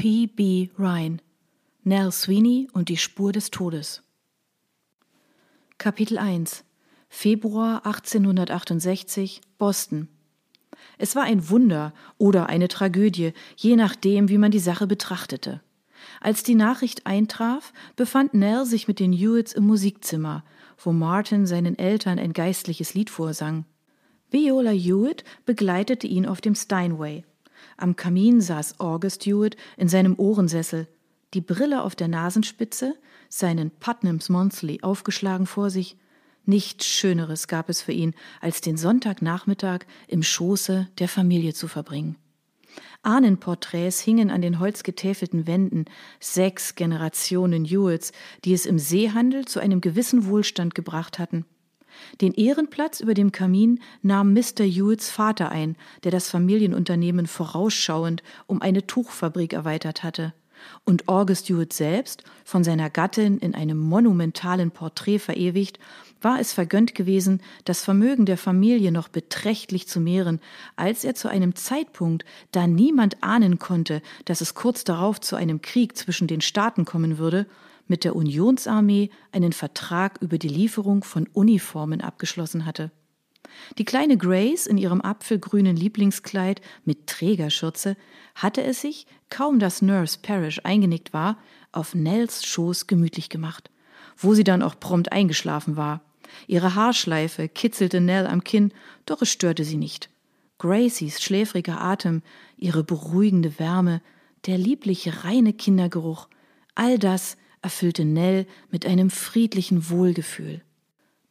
P. B. Ryan Nell Sweeney und die Spur des Todes Kapitel 1 Februar 1868 Boston Es war ein Wunder oder eine Tragödie, je nachdem, wie man die Sache betrachtete. Als die Nachricht eintraf, befand Nell sich mit den Hewitts im Musikzimmer, wo Martin seinen Eltern ein geistliches Lied vorsang. Viola Hewitt begleitete ihn auf dem Steinway. Am Kamin saß August Hewitt in seinem Ohrensessel, die Brille auf der Nasenspitze, seinen Putnams Monthly aufgeschlagen vor sich. Nichts Schöneres gab es für ihn, als den Sonntagnachmittag im Schoße der Familie zu verbringen. Ahnenporträts hingen an den holzgetäfelten Wänden, sechs Generationen Hewitts, die es im Seehandel zu einem gewissen Wohlstand gebracht hatten. Den Ehrenplatz über dem Kamin nahm Mr. Hewitts Vater ein, der das Familienunternehmen vorausschauend um eine Tuchfabrik erweitert hatte. Und August Hewitt selbst, von seiner Gattin in einem monumentalen Porträt verewigt, war es vergönnt gewesen, das Vermögen der Familie noch beträchtlich zu mehren, als er zu einem Zeitpunkt, da niemand ahnen konnte, dass es kurz darauf zu einem Krieg zwischen den Staaten kommen würde, mit der Unionsarmee einen Vertrag über die Lieferung von Uniformen abgeschlossen hatte. Die kleine Grace in ihrem apfelgrünen Lieblingskleid mit Trägerschürze hatte es sich, kaum dass Nurse Parrish eingenickt war, auf Nells Schoß gemütlich gemacht, wo sie dann auch prompt eingeschlafen war. Ihre Haarschleife kitzelte Nell am Kinn, doch es störte sie nicht. Gracies schläfriger Atem, ihre beruhigende Wärme, der liebliche reine Kindergeruch, all das erfüllte Nell mit einem friedlichen Wohlgefühl.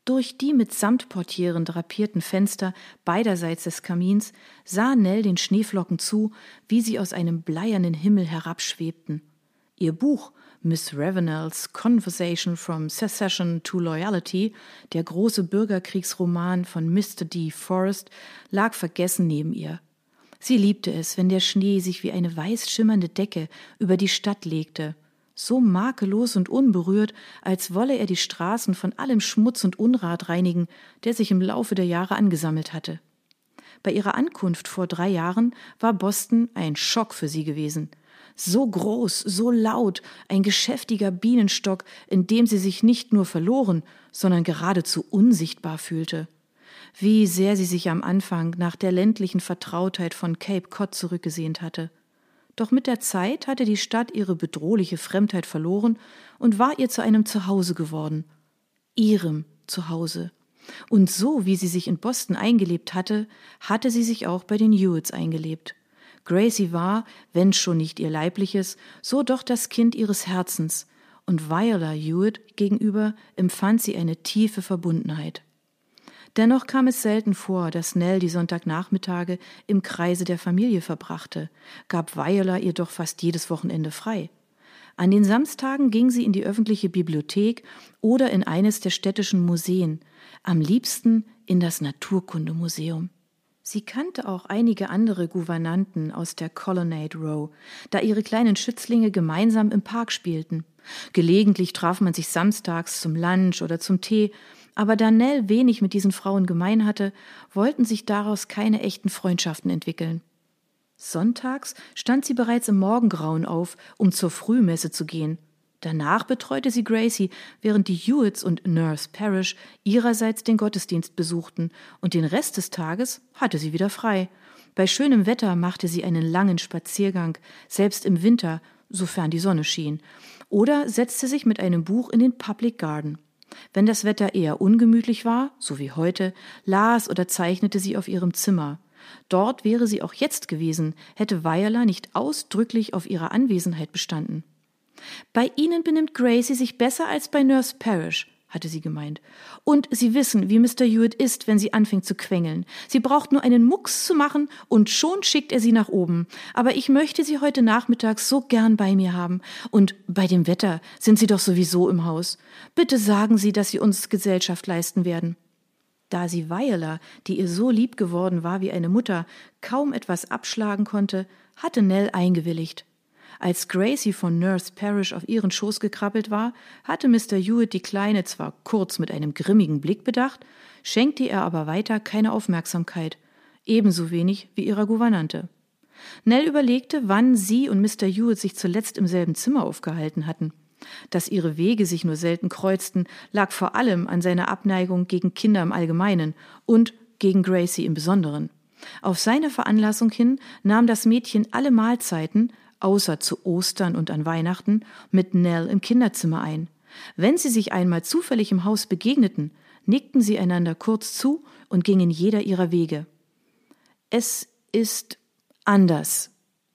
Durch die mit Samtportieren drapierten Fenster beiderseits des Kamins sah Nell den Schneeflocken zu, wie sie aus einem bleiernen Himmel herabschwebten. Ihr Buch Miss Ravenels Conversation from Secession to Loyalty, der große Bürgerkriegsroman von Mr. D. Forrest, lag vergessen neben ihr. Sie liebte es, wenn der Schnee sich wie eine weiß schimmernde Decke über die Stadt legte so makellos und unberührt, als wolle er die Straßen von allem Schmutz und Unrat reinigen, der sich im Laufe der Jahre angesammelt hatte. Bei ihrer Ankunft vor drei Jahren war Boston ein Schock für sie gewesen. So groß, so laut, ein geschäftiger Bienenstock, in dem sie sich nicht nur verloren, sondern geradezu unsichtbar fühlte. Wie sehr sie sich am Anfang nach der ländlichen Vertrautheit von Cape Cod zurückgesehnt hatte. Doch mit der Zeit hatte die Stadt ihre bedrohliche Fremdheit verloren und war ihr zu einem Zuhause geworden. Ihrem Zuhause. Und so wie sie sich in Boston eingelebt hatte, hatte sie sich auch bei den Hewitts eingelebt. Gracie war, wenn schon nicht ihr leibliches, so doch das Kind ihres Herzens, und Viola Hewitt gegenüber empfand sie eine tiefe Verbundenheit. Dennoch kam es selten vor, dass Nell die Sonntagnachmittage im Kreise der Familie verbrachte, gab Viola ihr doch fast jedes Wochenende frei. An den Samstagen ging sie in die öffentliche Bibliothek oder in eines der städtischen Museen, am liebsten in das Naturkundemuseum. Sie kannte auch einige andere Gouvernanten aus der Colonnade Row, da ihre kleinen Schützlinge gemeinsam im Park spielten. Gelegentlich traf man sich samstags zum Lunch oder zum Tee, aber da Nell wenig mit diesen Frauen gemein hatte, wollten sich daraus keine echten Freundschaften entwickeln. Sonntags stand sie bereits im Morgengrauen auf, um zur Frühmesse zu gehen. Danach betreute sie Gracie, während die Hewitts und Nurse Parrish ihrerseits den Gottesdienst besuchten, und den Rest des Tages hatte sie wieder frei. Bei schönem Wetter machte sie einen langen Spaziergang, selbst im Winter, sofern die Sonne schien, oder setzte sich mit einem Buch in den Public Garden. Wenn das Wetter eher ungemütlich war, so wie heute, las oder zeichnete sie auf ihrem Zimmer. Dort wäre sie auch jetzt gewesen, hätte Viola nicht ausdrücklich auf ihre Anwesenheit bestanden. Bei Ihnen benimmt Gracie sich besser als bei Nurse Parrish, hatte sie gemeint. Und Sie wissen, wie Mr. Hewitt ist, wenn sie anfängt zu quengeln. Sie braucht nur einen Mucks zu machen und schon schickt er sie nach oben. Aber ich möchte Sie heute Nachmittag so gern bei mir haben. Und bei dem Wetter sind Sie doch sowieso im Haus. Bitte sagen Sie, dass Sie uns Gesellschaft leisten werden. Da sie Viola, die ihr so lieb geworden war wie eine Mutter, kaum etwas abschlagen konnte, hatte Nell eingewilligt. Als Gracie von Nurse Parrish auf ihren Schoß gekrabbelt war, hatte Mr. Hewitt die Kleine zwar kurz mit einem grimmigen Blick bedacht, schenkte ihr aber weiter keine Aufmerksamkeit, ebenso wenig wie ihrer Gouvernante. Nell überlegte, wann sie und Mr. Hewitt sich zuletzt im selben Zimmer aufgehalten hatten. Dass ihre Wege sich nur selten kreuzten, lag vor allem an seiner Abneigung gegen Kinder im Allgemeinen und gegen Gracie im Besonderen. Auf seine Veranlassung hin nahm das Mädchen alle Mahlzeiten, außer zu Ostern und an Weihnachten, mit Nell im Kinderzimmer ein. Wenn sie sich einmal zufällig im Haus begegneten, nickten sie einander kurz zu und gingen jeder ihrer Wege. Es ist anders,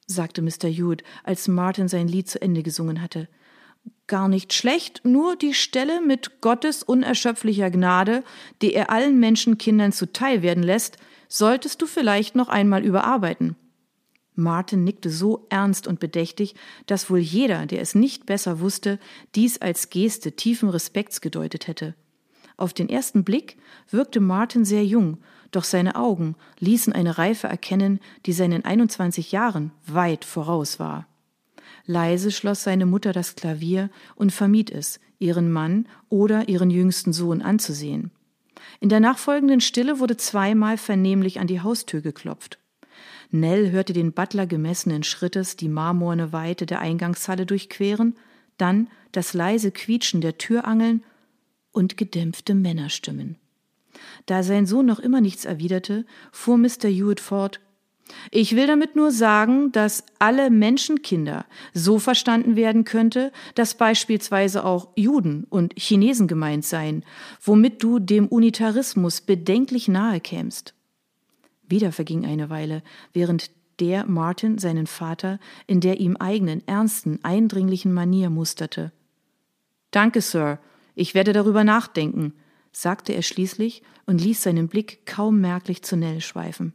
sagte Mr. Hewitt, als Martin sein Lied zu Ende gesungen hatte. Gar nicht schlecht, nur die Stelle mit Gottes unerschöpflicher Gnade, die er allen Menschenkindern zuteil werden lässt, solltest du vielleicht noch einmal überarbeiten. Martin nickte so ernst und bedächtig, dass wohl jeder, der es nicht besser wusste, dies als Geste tiefen Respekts gedeutet hätte. Auf den ersten Blick wirkte Martin sehr jung, doch seine Augen ließen eine Reife erkennen, die seinen 21 Jahren weit voraus war. Leise schloss seine Mutter das Klavier und vermied es, ihren Mann oder ihren jüngsten Sohn anzusehen. In der nachfolgenden Stille wurde zweimal vernehmlich an die Haustür geklopft. Nell hörte den Butler gemessenen Schrittes die marmorne Weite der Eingangshalle durchqueren, dann das leise Quietschen der Türangeln und gedämpfte Männerstimmen. Da sein Sohn noch immer nichts erwiderte, fuhr Mr. Hewitt fort ich will damit nur sagen, dass alle Menschenkinder so verstanden werden könnte, dass beispielsweise auch Juden und Chinesen gemeint seien, womit du dem Unitarismus bedenklich nahe kämst. Wieder verging eine Weile, während der Martin seinen Vater in der ihm eigenen, ernsten, eindringlichen Manier musterte. Danke, Sir, ich werde darüber nachdenken, sagte er schließlich und ließ seinen Blick kaum merklich zu Nell schweifen.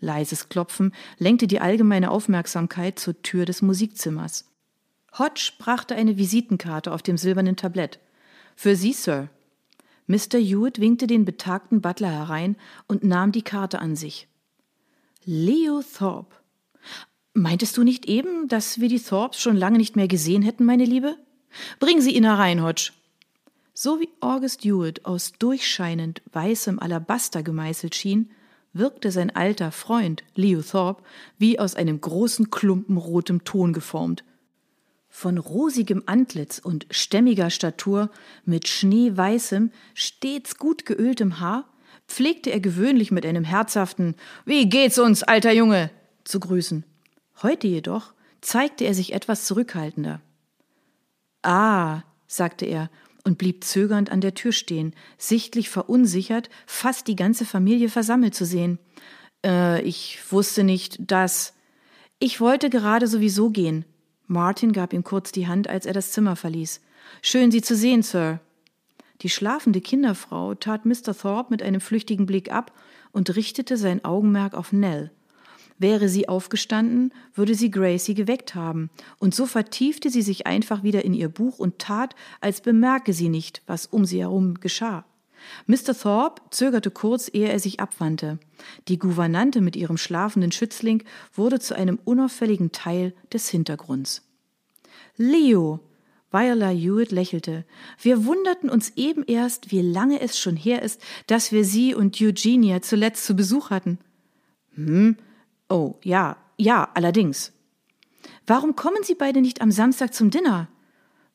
Leises Klopfen lenkte die allgemeine Aufmerksamkeit zur Tür des Musikzimmers. Hodge brachte eine Visitenkarte auf dem silbernen Tablett. Für Sie, Sir. Mr. Hewitt winkte den betagten Butler herein und nahm die Karte an sich. Leo Thorpe. Meintest du nicht eben, dass wir die Thorpes schon lange nicht mehr gesehen hätten, meine Liebe? Bringen Sie ihn herein, Hodge. So wie August Hewitt aus durchscheinend weißem Alabaster gemeißelt schien, wirkte sein alter Freund Leo Thorpe wie aus einem großen Klumpen rotem Ton geformt. Von rosigem Antlitz und stämmiger Statur, mit schneeweißem, stets gut geöltem Haar, pflegte er gewöhnlich mit einem herzhaften Wie geht's uns, alter Junge? zu grüßen. Heute jedoch zeigte er sich etwas zurückhaltender. Ah, sagte er und blieb zögernd an der Tür stehen, sichtlich verunsichert, fast die ganze Familie versammelt zu sehen. Äh, ich wusste nicht, dass. Ich wollte gerade sowieso gehen. Martin gab ihm kurz die Hand, als er das Zimmer verließ. Schön, Sie zu sehen, Sir. Die schlafende Kinderfrau tat Mr. Thorpe mit einem flüchtigen Blick ab und richtete sein Augenmerk auf Nell. Wäre sie aufgestanden, würde sie Gracie geweckt haben, und so vertiefte sie sich einfach wieder in ihr Buch und tat, als bemerke sie nicht, was um sie herum geschah. Mr. Thorpe zögerte kurz, ehe er sich abwandte. Die Gouvernante mit ihrem schlafenden Schützling wurde zu einem unauffälligen Teil des Hintergrunds. Leo! Viola Hewitt lächelte. Wir wunderten uns eben erst, wie lange es schon her ist, dass wir Sie und Eugenia zuletzt zu Besuch hatten. Hm, Oh, ja, ja, allerdings. Warum kommen Sie beide nicht am Samstag zum Dinner?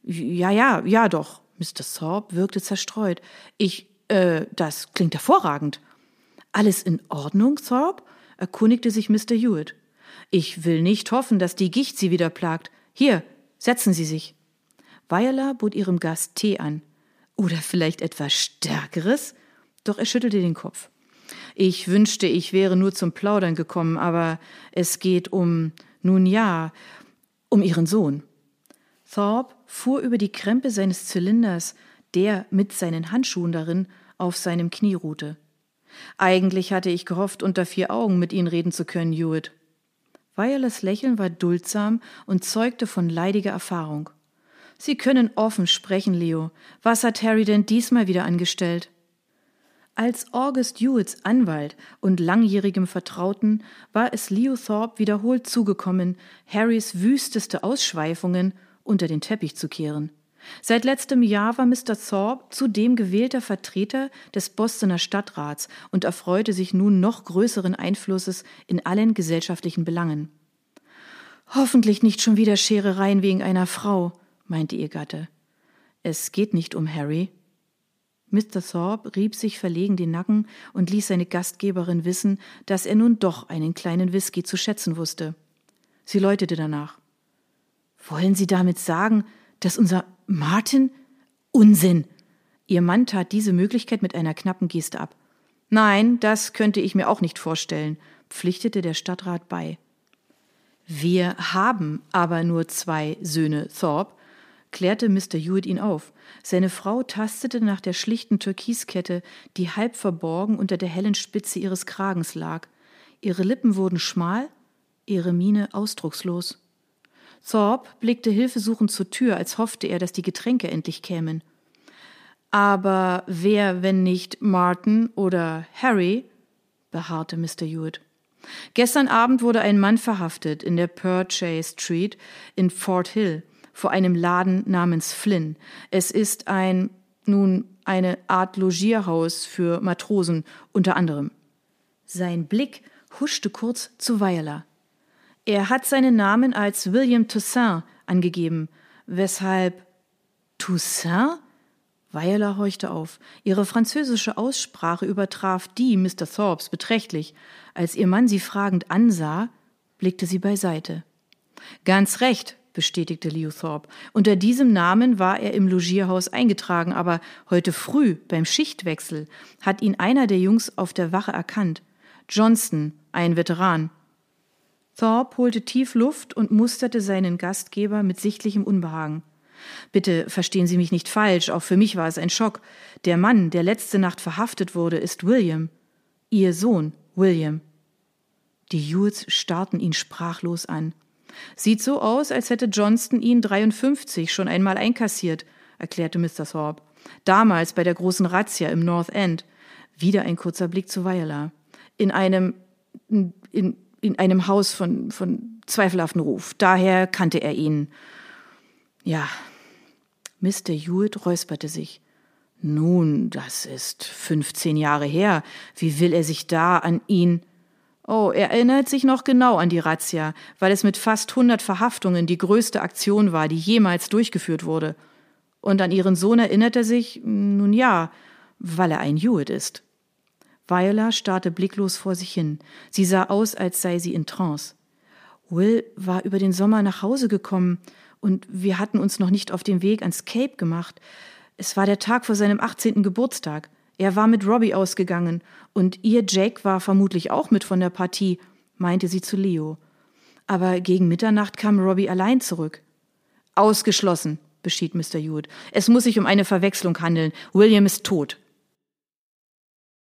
Ja, ja, ja doch. Mr. Thorpe wirkte zerstreut. Ich, äh, das klingt hervorragend. Alles in Ordnung, Thorpe? erkundigte sich Mr. Hewitt. Ich will nicht hoffen, dass die Gicht Sie wieder plagt. Hier, setzen Sie sich. Viola bot ihrem Gast Tee an. Oder vielleicht etwas Stärkeres? Doch er schüttelte den Kopf. Ich wünschte, ich wäre nur zum Plaudern gekommen, aber es geht um, nun ja, um ihren Sohn. Thorpe fuhr über die Krempe seines Zylinders, der mit seinen Handschuhen darin auf seinem Knie ruhte. Eigentlich hatte ich gehofft, unter vier Augen mit Ihnen reden zu können, Hewitt. Violas Lächeln war duldsam und zeugte von leidiger Erfahrung. Sie können offen sprechen, Leo. Was hat Harry denn diesmal wieder angestellt? Als August Hewitts Anwalt und langjährigem Vertrauten war es Leo Thorpe wiederholt zugekommen, Harrys wüsteste Ausschweifungen unter den Teppich zu kehren. Seit letztem Jahr war Mr. Thorpe zudem gewählter Vertreter des Bostoner Stadtrats und erfreute sich nun noch größeren Einflusses in allen gesellschaftlichen Belangen. Hoffentlich nicht schon wieder Scherereien wegen einer Frau, meinte ihr Gatte. Es geht nicht um Harry. Mr. Thorpe rieb sich verlegen den Nacken und ließ seine Gastgeberin wissen, dass er nun doch einen kleinen Whisky zu schätzen wusste. Sie läutete danach. Wollen Sie damit sagen, dass unser Martin? Unsinn! Ihr Mann tat diese Möglichkeit mit einer knappen Geste ab. Nein, das könnte ich mir auch nicht vorstellen, pflichtete der Stadtrat bei. Wir haben aber nur zwei Söhne Thorpe, klärte Mr. Hewitt ihn auf. Seine Frau tastete nach der schlichten Türkiskette, die halb verborgen unter der hellen Spitze ihres Kragens lag. Ihre Lippen wurden schmal, ihre Miene ausdruckslos. Thorpe blickte hilfesuchend zur Tür, als hoffte er, dass die Getränke endlich kämen. Aber wer, wenn nicht Martin oder Harry? beharrte Mr. Hewitt. Gestern Abend wurde ein Mann verhaftet in der Purchase Street in Fort Hill vor einem Laden namens Flynn. Es ist ein, nun, eine Art Logierhaus für Matrosen unter anderem. Sein Blick huschte kurz zu Weiler. Er hat seinen Namen als William Toussaint angegeben, weshalb Toussaint? Weiler horchte auf. Ihre französische Aussprache übertraf die Mr. Thorpes beträchtlich. Als ihr Mann sie fragend ansah, blickte sie beiseite. Ganz recht, bestätigte Leo Thorpe. Unter diesem Namen war er im Logierhaus eingetragen, aber heute früh beim Schichtwechsel hat ihn einer der Jungs auf der Wache erkannt. Johnston, ein Veteran. Thorpe holte tief Luft und musterte seinen Gastgeber mit sichtlichem Unbehagen. Bitte verstehen Sie mich nicht falsch, auch für mich war es ein Schock. Der Mann, der letzte Nacht verhaftet wurde, ist William. Ihr Sohn, William. Die Hewitts starrten ihn sprachlos an. Sieht so aus, als hätte Johnston ihn 53 schon einmal einkassiert, erklärte Mr. Thorpe. Damals bei der großen Razzia im North End. Wieder ein kurzer Blick zu Viola. In einem, in, in einem Haus von, von zweifelhaften Ruf. Daher kannte er ihn. Ja. Mr. Hewitt räusperte sich. Nun, das ist 15 Jahre her. Wie will er sich da an ihn? Oh, er erinnert sich noch genau an die Razzia, weil es mit fast 100 Verhaftungen die größte Aktion war, die jemals durchgeführt wurde. Und an ihren Sohn erinnert er sich, nun ja, weil er ein Hewitt ist. Viola starrte blicklos vor sich hin. Sie sah aus, als sei sie in Trance. Will war über den Sommer nach Hause gekommen und wir hatten uns noch nicht auf den Weg ans Cape gemacht. Es war der Tag vor seinem 18. Geburtstag. Er war mit Robbie ausgegangen und ihr Jake war vermutlich auch mit von der Partie, meinte sie zu Leo. Aber gegen Mitternacht kam Robbie allein zurück. Ausgeschlossen, beschied Mr. Hewitt. Es muss sich um eine Verwechslung handeln. William ist tot.